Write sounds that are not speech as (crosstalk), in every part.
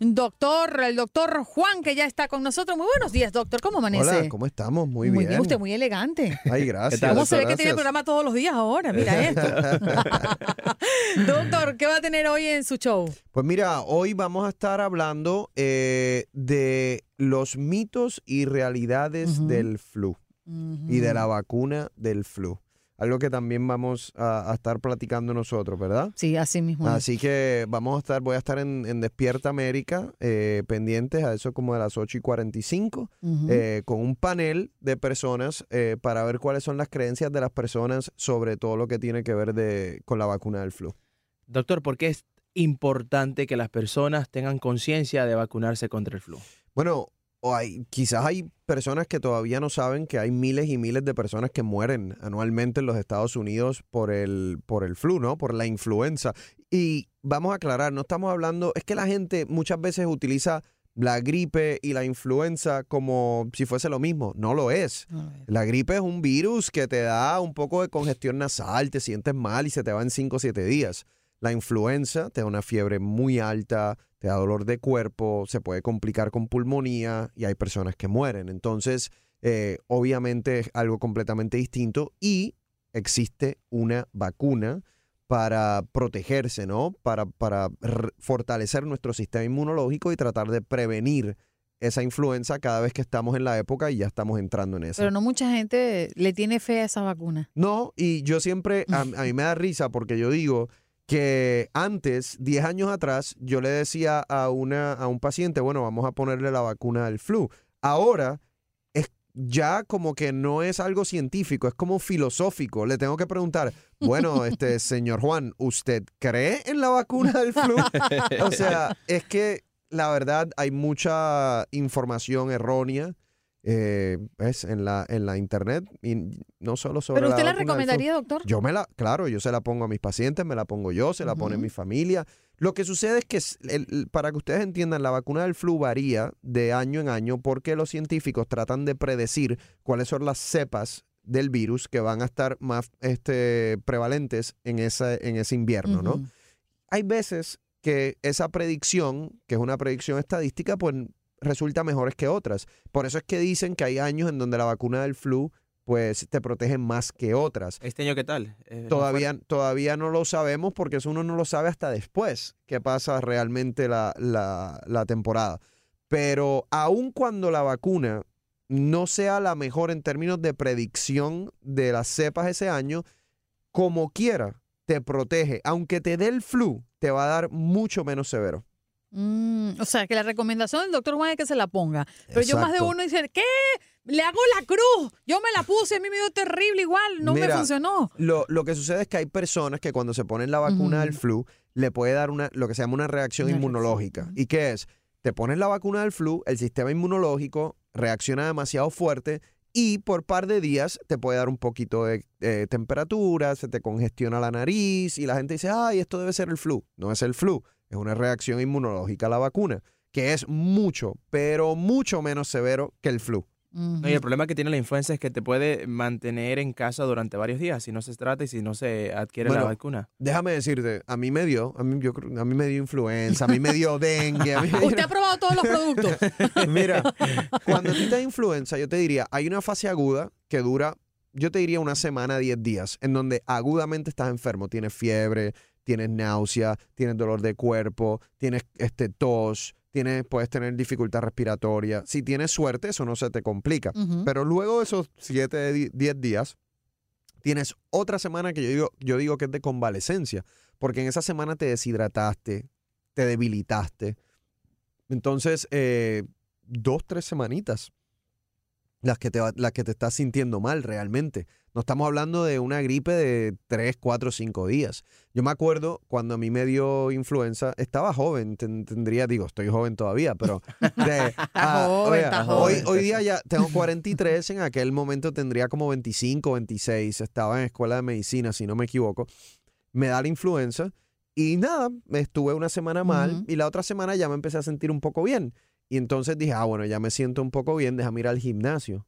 doctor, el doctor Juan, que ya está con nosotros. Muy buenos días, doctor. ¿Cómo amanece? Hola, ¿cómo estamos? Muy, bien. Usted muy elegante. (laughs) Ay, gracias. ¿Cómo se ve que gracias. tiene programa todos los días ahora? Mira (laughs) esto. (laughs) doctor, ¿qué va a tener hoy en su show? Pues mira, hoy vamos a estar hablando eh, de los mitos y realidades del flu y de la vacuna del flu. Algo que también vamos a, a estar platicando nosotros, ¿verdad? Sí, así mismo. Así que vamos a estar, voy a estar en, en Despierta América, eh, pendientes a eso como de las 8 y 45, Ujú. eh, con un panel de personas eh, para ver cuáles son las creencias de las personas sobre todo lo que tiene que ver de, con la vacuna del flu. Doctor, ¿por qué es importante que las personas tengan conciencia de vacunarse contra el flu? Bueno, o hay, quizás hay personas que todavía no saben que hay miles y miles de personas que mueren anualmente en los Estados Unidos por el, por el flu, ¿no? Por la influenza. Y vamos a aclarar, no estamos hablando, es que la gente muchas veces utiliza la gripe y la influenza como si fuese lo mismo. No lo es. La gripe es un virus que te da un poco de congestión nasal, te sientes mal y se te va en 5 o 7 días. La influenza te da una fiebre muy alta, te da dolor de cuerpo, se puede complicar con pulmonía y hay personas que mueren. Entonces, eh, obviamente es algo completamente distinto y existe una vacuna para protegerse, ¿no? Para, para fortalecer nuestro sistema inmunológico y tratar de prevenir esa influenza cada vez que estamos en la época y ya estamos entrando en esa. Pero no mucha gente le tiene fe a esa vacuna. No, y yo siempre, a, a mí me da risa porque yo digo que antes, 10 años atrás, yo le decía a, una, a un paciente, bueno, vamos a ponerle la vacuna del flu. Ahora es ya como que no es algo científico, es como filosófico. Le tengo que preguntar, bueno, este (laughs) señor Juan, ¿usted cree en la vacuna del flu? O sea, es que la verdad hay mucha información errónea. Eh, ¿ves? en la en la internet y no solo sobre ¿Pero usted la recomendaría, doctor? Yo me la, claro, yo se la pongo a mis pacientes, me la pongo yo, se la pone mi familia. Lo que sucede es que, el- para que ustedes entiendan, la vacuna del flu varía de año en año porque los científicos tratan de predecir cuáles son las cepas del virus que van a estar más este, prevalentes en, esa, en ese invierno, ¿no? Hay veces que esa predicción, que es una predicción estadística, pues resulta mejores que otras. Por eso es que dicen que hay años en donde la vacuna del flu pues te protege más que otras. ¿Este año qué tal? Eh, ¿no Todavía, todavía no lo sabemos porque eso uno no lo sabe hasta después que pasa realmente la, la- la temporada. Pero aun cuando la vacuna no sea la mejor en términos de predicción de las cepas ese año, como quiera, te protege. Aunque te dé el flu, te va a dar mucho menos severo. Mm, o sea, que la recomendación del doctor Juan es que se la ponga. Pero yo más de uno dice, ¿qué? Le hago la cruz. Yo me la puse, a mí me dio terrible igual, no me funcionó. Lo, lo que sucede es que hay personas que cuando se ponen la vacuna del flu, le puede dar una, lo que se llama una reacción Una inmunológica. reacción, ¿Y qué es? Te pones la vacuna del flu, el sistema inmunológico reacciona demasiado fuerte y por par de días te puede dar un poquito de eh, temperatura, se te congestiona la nariz y la gente dice, ay, esto debe ser el flu. No es el flu, es una reacción inmunológica a la vacuna, que es mucho, pero mucho menos severo que el flu. No, y el problema que tiene la influenza es que te puede mantener en casa durante varios días si no se trata y si no se adquiere Bueno, la vacuna. Déjame decirte, a mí me dio, a mí, yo, a mí me dio influenza, a mí me dio dengue, a mí me (laughs) dio- Usted ha probado todos los productos. (laughs) Mira, cuando a ti te da influenza, yo te diría, hay una fase aguda que dura, yo te diría una semana, 10 días, en donde agudamente estás enfermo, tienes fiebre, tienes náusea, tienes dolor de cuerpo, tienes este tos, tienes, puedes tener dificultad respiratoria. Si tienes suerte, eso no se te complica. Pero luego de esos 7, 10 días, tienes otra semana que yo digo, yo digo que es de convalecencia, porque en esa semana te deshidrataste, te debilitaste. Entonces, eh, dos, tres semanitas las que, te, va- las que te estás sintiendo mal realmente. No estamos hablando de una gripe de tres, cuatro, cinco días. Yo me acuerdo cuando a mí me dio influenza, estaba joven, ten- tendría, digo, estoy joven todavía, pero de, (laughs) ah, joven, hoy, día ya tengo 43, en aquel momento tendría como 25, 26, estaba en escuela de medicina, si no me equivoco. Me da la influenza y nada, me estuve una semana mal y la otra semana ya me empecé a sentir un poco bien. Y entonces dije, ah, bueno, ya me siento un poco bien, déjame ir al gimnasio.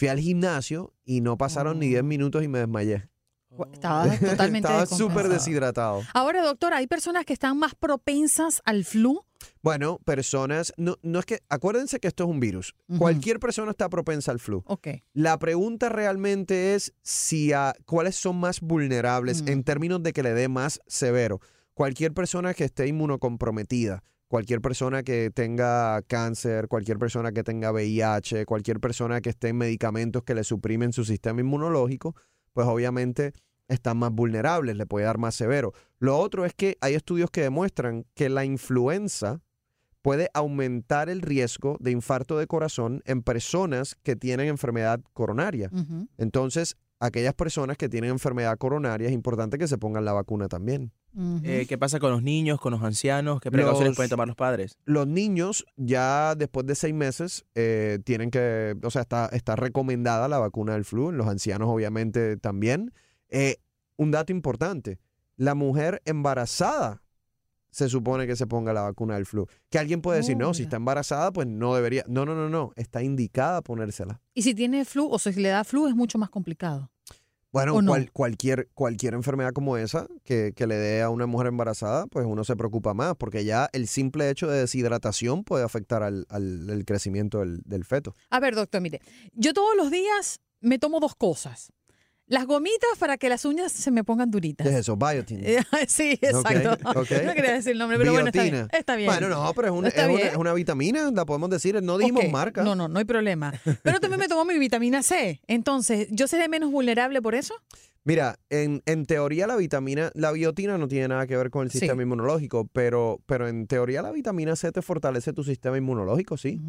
Fui al gimnasio y no pasaron ni 10 Oh. minutos y me desmayé. (laughs) Estaba totalmente Estaba súper deshidratado. Ahora, doctor, ¿hay personas que están más propensas al flu? Bueno, personas, no, no es que, acuérdense que esto es un virus. Cualquier persona está propensa al flu. Ok. La pregunta realmente es si a, cuáles son más vulnerables Mm. en términos de que le dé más severo. Cualquier persona que esté inmunocomprometida, cualquier persona que tenga cáncer, cualquier persona que tenga VIH, cualquier persona que esté en medicamentos que le suprimen su sistema inmunológico, pues obviamente están más vulnerables, le puede dar más severo. Lo otro es que hay estudios que demuestran que la influenza puede aumentar el riesgo de infarto de corazón en personas que tienen enfermedad coronaria. Entonces, aquellas personas que tienen enfermedad coronaria es importante que se pongan la vacuna también. Eh, ¿Qué pasa con los niños, con los ancianos? ¿Qué precauciones Los- pueden tomar los padres? Los niños ya después de seis meses eh, tienen que, o sea, está, está recomendada la vacuna del flu, en los ancianos obviamente también. Eh, un dato importante, la mujer embarazada se supone que se ponga la vacuna del flu. Que alguien puede decir, Oh, no, si está embarazada, pues no debería. No, no, no, no, está indicada ponérsela. Y si tiene flu o si le da flu es mucho más complicado. Bueno, cual- cualquier, cualquier enfermedad como esa que, que le dé a una mujer embarazada, pues uno se preocupa más, porque ya el simple hecho de deshidratación puede afectar al, al- el crecimiento del, del feto. A ver, doctor, mire, yo todos los días me tomo dos cosas. Las gomitas para que las uñas se me pongan duritas. ¿Qué es eso? Biotin. Eh, (laughs) sí, exacto. Ok, ok. No quería decir el nombre, pero bueno, está bien. Está bien. Bueno, no, pero es, un- Está es una, es una vitamina, la podemos decir, no dijimos marca. No, no, no hay problema. Pero también me tomo mi vitamina C. Entonces, ¿yo seré menos vulnerable por eso? Mira, en, en teoría la vitamina, la biotina no tiene nada que ver con el Sí. sistema inmunológico, pero, pero en teoría la vitamina C te fortalece tu sistema inmunológico, sí.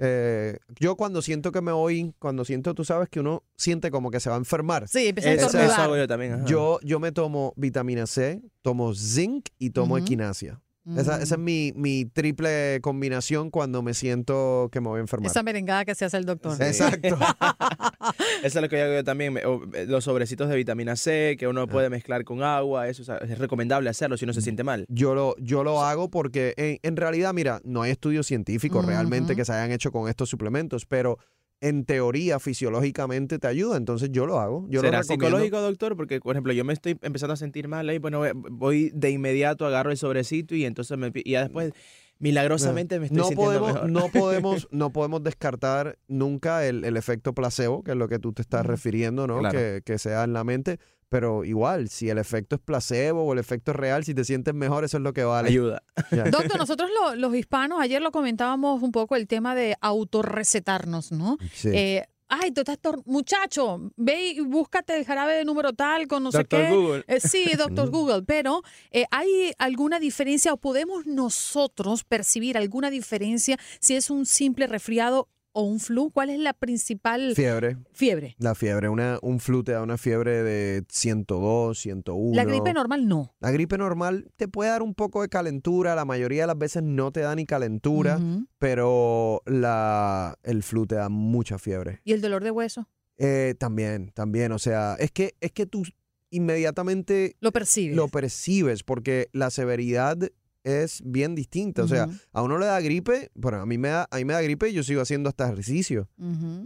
Eh, yo cuando siento que me voy, cuando siento, tú sabes que uno siente como que se va a enfermar. Sí, empecé a Eso, hago yo también. ajá. Yo, yo me tomo vitamina C, tomo zinc y tomo Ujú. equinacia. Esa, esa es Mm. mi, mi triple combinación cuando me siento que me voy a enfermar. Esa merengada que se hace el doctor. Sí. Exacto. (laughs) Eso es lo que hago yo también. eh, Los sobrecitos de vitamina C que uno puede mezclar con agua. Eso o sea, es recomendable hacerlo si uno se siente mal. Yo lo, yo lo hago porque en, en realidad, mira, no hay estudios científicos realmente que se hayan hecho con estos suplementos, pero en teoría, fisiológicamente te ayuda, entonces yo lo hago. Yo ¿Será lo psicológico, doctor? Porque, por ejemplo, yo me estoy empezando a sentir mal ahí, bueno, voy- de inmediato, agarro el sobrecito y entonces me, y ya después milagrosamente me estoy no sintiendo podemos, mejor. no podemos, (laughs) no podemos descartar nunca el, el efecto placebo, que es lo que tú te estás refiriendo, ¿no? Claro. Que, que sea en la mente. Pero igual, si el efecto es placebo o el efecto es real, si te sientes mejor, eso es lo que vale. Ayuda. Ya. Doctor, nosotros lo- los hispanos, ayer lo comentábamos un poco el tema de autorrecetarnos, ¿no? Sí. Eh, Ay, tú estás muchacho, ve y búscate el jarabe de número tal con no sé Doctor qué. Google. Eh, sí, (laughs) doctor Mm. Google, pero eh, ¿hay alguna diferencia o podemos nosotros percibir alguna diferencia si es un simple resfriado o un flu? ¿Cuál es la principal Fiebre. fiebre? La fiebre, una, un flu te da una fiebre de 102, 101. La gripe normal no. La gripe normal te puede dar un poco de calentura, la mayoría de las veces no te da ni calentura, pero la, el flu te da mucha fiebre. ¿Y el dolor de hueso? Eh, también, también, o sea, es que, es que tú inmediatamente Lo percibes. lo percibes porque la severidad es bien distinta. O sea, a uno le da gripe, bueno, a mí me da, a mí me da gripe y yo sigo haciendo hasta ejercicio.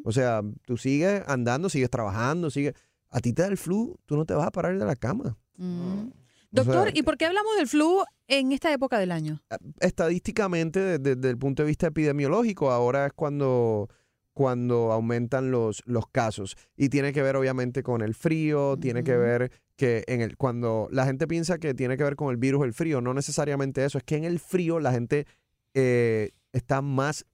O sea, tú sigues andando, sigues trabajando, sigues... A ti te da el flu, tú no te vas a parar de la cama. Mm. Doctor, sea, ¿y por qué hablamos del flu en esta época del año? estadísticamente, de- de- desde el punto de vista epidemiológico, ahora es cuando, cuando aumentan los, los casos. Y tiene que ver, obviamente, con el frío, tiene que ver que en el, cuando la gente piensa que tiene que ver con el virus el frío, no necesariamente eso, es que en el frío la gente eh, está más,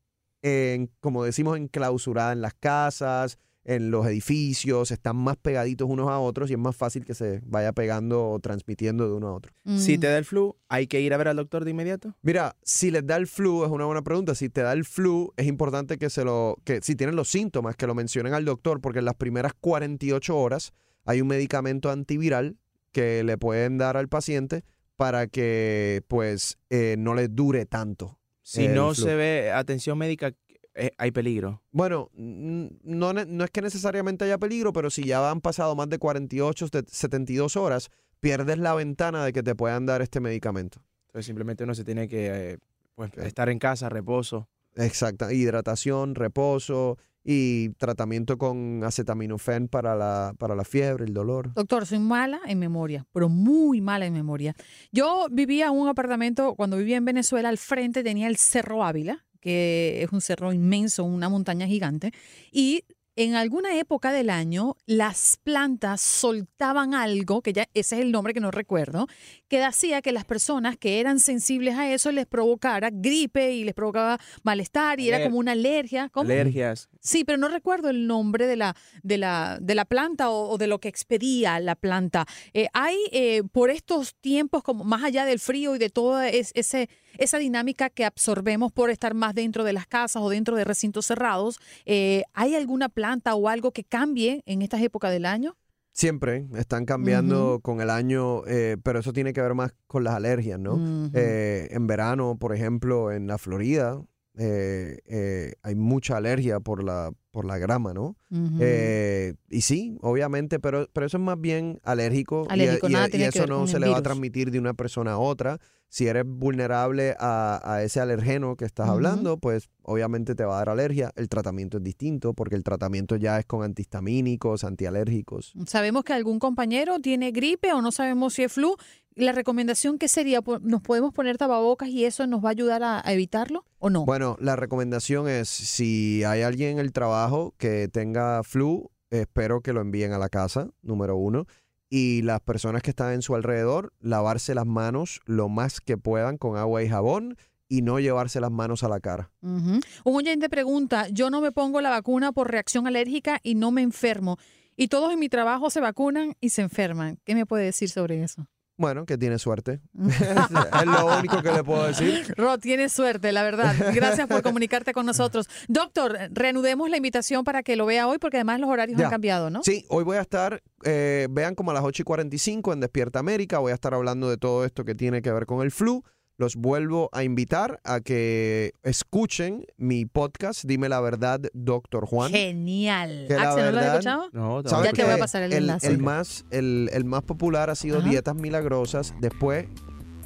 en, como decimos, enclausurada en las casas, en los edificios, están más pegaditos unos a otros y es más fácil que se vaya pegando o transmitiendo de uno a otro. Si Mm. te da el flu, ¿hay que ir a ver al doctor de inmediato? Mira, si les da el flu, es una buena pregunta. Si te da el flu, es importante que se lo, que si tienen los síntomas, que lo mencionen al doctor, porque en las primeras 48 horas hay un medicamento antiviral que le pueden dar al paciente para que, pues, eh, no le dure tanto. Si no flu. se ve atención médica, eh, hay peligro. Bueno, no, es que necesariamente haya peligro, pero si ya han pasado más de 48, de 72 horas, pierdes la ventana de que te puedan dar este medicamento. Entonces simplemente uno se tiene que eh, pues, estar en casa, reposo. Exacto, hidratación, reposo y tratamiento con acetaminofén para la, para la fiebre, el dolor. Doctor, soy mala en memoria, pero muy mala en memoria. Yo vivía en un apartamento, cuando vivía en Venezuela, al frente tenía el Cerro Ávila, que es un cerro inmenso, una montaña gigante, y en alguna época del año las plantas soltaban algo, que ya ese es el nombre que no recuerdo, que hacía que las personas que eran sensibles a eso les provocara gripe y les provocaba malestar y era como una alergia. ¿Cómo? Alergias. Sí, pero no recuerdo el nombre de la, de la, de la planta o, o de lo que expedía la planta. Eh, hay eh, por estos tiempos, como más allá del frío y de toda es- ese, esa dinámica que absorbemos por estar más dentro de las casas o dentro de recintos cerrados, eh, ¿hay alguna planta o algo que cambie en estas épocas del año? Siempre están cambiando con el año, eh, pero eso tiene que ver más con las alergias, ¿no? Eh, en verano, por ejemplo, en la Florida, eh, eh, hay mucha alergia por la, por la grama, ¿no? Eh, y sí, obviamente, pero, pero eso es más bien alérgico. y- Alérgico, y, nada y tiene que eso no se le va a transmitir de una persona a otra. Si eres vulnerable a, a ese alergeno que estás hablando, pues obviamente te va a dar alergia. El tratamiento es distinto porque el tratamiento ya es con antihistamínicos, antialérgicos. Sabemos que algún compañero tiene gripe o no sabemos si es flu. La recomendación que sería, ¿nos podemos poner tapabocas y eso nos va a ayudar a, a evitarlo o no? Bueno, la recomendación es si hay alguien en el trabajo que tenga flu, espero que lo envíen a la casa, número uno. Y las personas que están en su alrededor, lavarse las manos lo más que puedan con agua y jabón y no llevarse las manos a la cara. Ujú. Un oyente pregunta, yo no me pongo la vacuna por reacción alérgica y no me enfermo. Y todos en mi trabajo se vacunan y se enferman. ¿Qué me puede decir sobre eso? Bueno, que tiene suerte. (laughs) (laughs) es lo único que le puedo decir. Rod, tienes suerte, la verdad. Gracias por (laughs) comunicarte con nosotros. Doctor, reanudemos la invitación para que lo vea hoy porque además los horarios Ya. han cambiado, ¿no? Sí, hoy voy a estar, eh, vean como a las 8 y 45 en Despierta América, voy a estar hablando de todo esto que tiene que ver con el flu. Los vuelvo a invitar a que escuchen mi podcast, Dime la verdad, Doctor Juan. Genial. Que la Axel, ¿no lo has escuchado? No, ¿Sabes Ya te voy a pasar el el, enlace. el más, el, el más popular ha sido Ajá. Dietas Milagrosas, después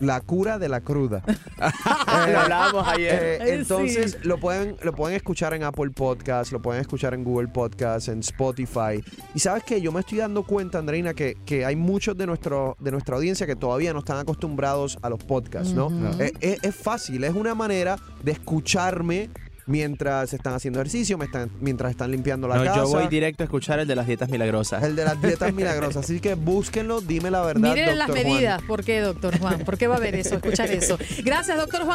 La cura de la cruda. (laughs) Lo hablábamos ayer. Eh, Ay, entonces sí. lo pueden lo pueden escuchar en Apple Podcast, lo pueden escuchar en Google Podcast, en Spotify. Y sabes que yo me estoy dando cuenta, Andreina, que, que hay muchos de nuestro de nuestra audiencia que todavía no están acostumbrados a los podcasts, ¿no? Eh, es, es fácil, es una manera de escucharme mientras están haciendo ejercicio, me están- mientras están limpiando la No, casa. yo voy directo a escuchar el de las dietas milagrosas. el de las dietas (laughs) milagrosas. Así que búsquenlo, dime la verdad. Miren las doctor Juan. medidas. ¿Por qué, doctor Juan? ¿Por qué va a haber eso? Escuchar eso. Gracias, doctor Juan.